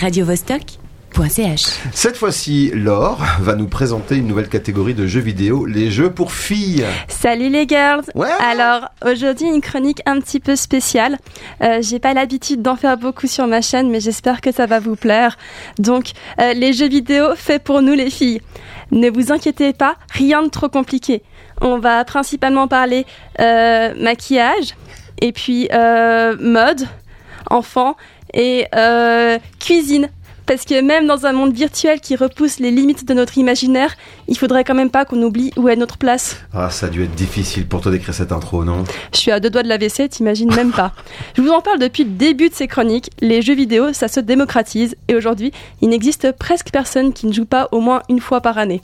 radiovostok.ch. Cette fois-ci, Laure va nous présenter une nouvelle catégorie de jeux vidéo, les jeux pour filles. Salut les girls Ouais. Alors aujourd'hui une chronique un petit peu spéciale. Euh, J'ai pas l'habitude d'en faire beaucoup sur ma chaîne mais j'espère que ça va vous plaire. Donc euh, les jeux vidéo faits pour nous les filles. Ne vous inquiétez pas, rien de trop compliqué. On va principalement parler euh, maquillage et puis euh, mode, enfant et euh, cuisine. Parce que même dans un monde virtuel qui repousse les limites de notre imaginaire, il faudrait quand même pas qu'on oublie où est notre place. Ah, ça a dû être difficile pour toi d'écrire cette intro, non? Je suis à deux doigts de la WC, t'imagines même pas. Je vous en parle depuis le début de ces chroniques. Les jeux vidéo, ça se démocratise et aujourd'hui, il n'existe presque personne qui ne joue pas au moins une fois par année.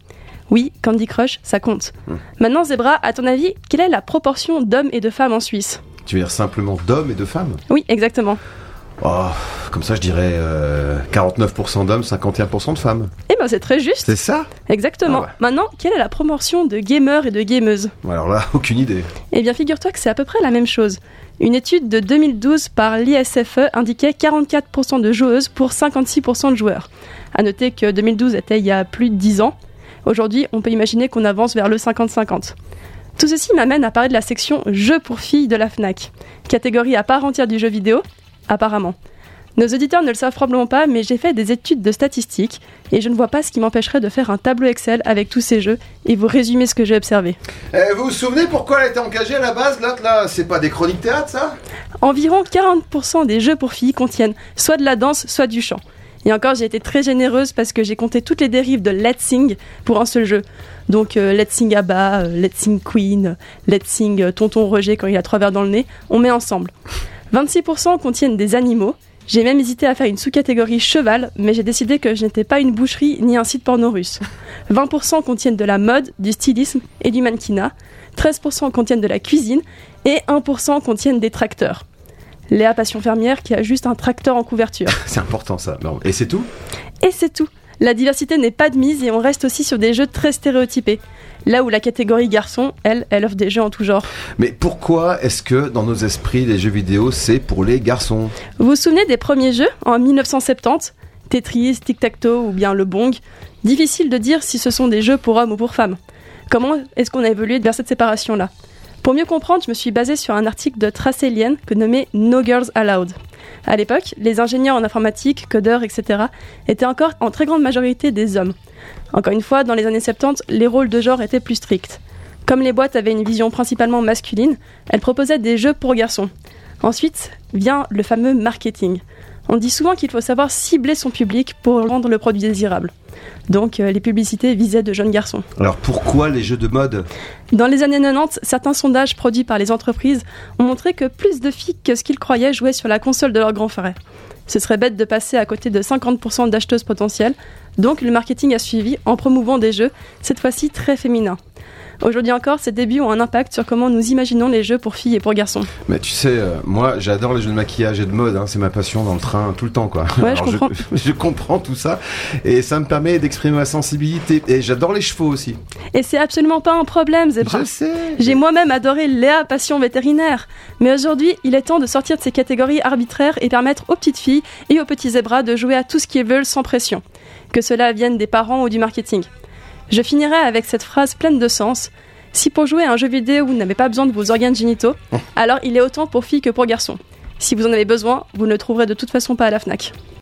Oui, Candy Crush, ça compte. Maintenant, Zebra, à ton avis, quelle est la proportion d'hommes et de femmes en Suisse? Tu veux dire simplement d'hommes et de femmes? Oui, exactement. Oh, comme ça, je dirais euh, 49% d'hommes, 51% de femmes. Eh ben, c'est très juste. C'est ça? Exactement. Ah ouais. Maintenant, quelle est la proportion de gamers et de gameuses? Alors là, aucune idée. Eh bien, figure-toi que c'est à peu près la même chose. Une étude de 2012 par l'ISFE indiquait 44% de joueuses pour 56% de joueurs. À noter que 2012 était il y a plus de 10 ans. Aujourd'hui, on peut imaginer qu'on avance vers le 50-50. Tout ceci m'amène à parler de la section Jeux pour filles de la FNAC, catégorie à part entière du jeu vidéo, apparemment. Nos auditeurs ne le savent probablement pas, mais j'ai fait des études de statistiques et je ne vois pas ce qui m'empêcherait de faire un tableau Excel avec tous ces jeux et vous résumer ce que j'ai observé. Eh, vous vous souvenez pourquoi elle a été engagée à la base, l'autre là? C'est pas des chroniques théâtre, ça? Environ 40% des jeux pour filles contiennent soit de la danse, soit du chant. Et encore, j'ai été très généreuse parce que j'ai compté toutes les dérives de Let's Sing pour un seul jeu. Donc euh, Let's Sing Abba, euh, Let's Sing Queen, euh, Let's Sing euh, Tonton Roger quand il a trois verres dans le nez, on met ensemble. 26% contiennent des animaux. J'ai même hésité à faire une sous-catégorie cheval, mais j'ai décidé que je n'étais pas une boucherie ni un site porno russe. 20% contiennent de la mode, du stylisme et du mannequinat. 13% contiennent de la cuisine et 1% contiennent des tracteurs. Léa Passion Fermière qui a juste un tracteur en couverture. C'est important ça. Non. Et c'est tout? Et c'est tout. La diversité n'est pas de mise et on reste aussi sur des jeux très stéréotypés. Là où la catégorie garçon, elle, elle offre des jeux en tout genre. Mais pourquoi est-ce que dans nos esprits, les jeux vidéo, c'est pour les garçons? Vous vous souvenez des premiers jeux en 1970 Tetris, Tic-Tac-Toe ou bien le Bong? Difficile de dire si ce sont des jeux pour hommes ou pour femmes. Comment est-ce qu'on a évolué vers cette séparation-là? Pour mieux comprendre, je me suis basée sur un article de Trace Alien que nommé No Girls Allowed. À l'époque, les ingénieurs en informatique, codeurs, etc. étaient encore en très grande majorité des hommes. Encore une fois, dans les années 70, les rôles de genre étaient plus stricts. Comme les boîtes avaient une vision principalement masculine, elles proposaient des jeux pour garçons. Ensuite vient le fameux marketing. On dit souvent qu'il faut savoir cibler son public pour rendre le produit désirable. Donc euh, les publicités visaient de jeunes garçons. Alors pourquoi les jeux de mode? Dans les années 90, certains sondages produits par les entreprises ont montré que plus de filles que ce qu'ils croyaient jouaient sur la console de leur grand frère. Ce serait bête de passer à côté de 50% d'acheteuses potentielles, donc le marketing a suivi en promouvant des jeux, cette fois-ci très féminins. Aujourd'hui encore, ces débuts ont un impact sur comment nous imaginons les jeux pour filles et pour garçons. Mais tu sais, euh, moi j'adore les jeux de maquillage et de mode, hein, c'est ma passion dans le train tout le temps quoi. Ouais, je comprends. je comprends tout ça et ça me permet d'exprimer ma sensibilité. Et j'adore les chevaux aussi. Et c'est absolument pas un problème, Zebra. Je sais. J'ai moi-même adoré Léa Passion vétérinaire. Mais aujourd'hui, il est temps de sortir de ces catégories arbitraires et permettre aux petites filles et aux petits zébras de jouer à tout ce qu'ils veulent sans pression. Que cela vienne des parents ou du marketing. Je finirai avec cette phrase pleine de sens. Si pour jouer à un jeu vidéo vous n'avez pas besoin de vos organes génitaux, alors il est autant pour filles que pour garçons. Si vous en avez besoin, vous ne le trouverez de toute façon pas à la FNAC.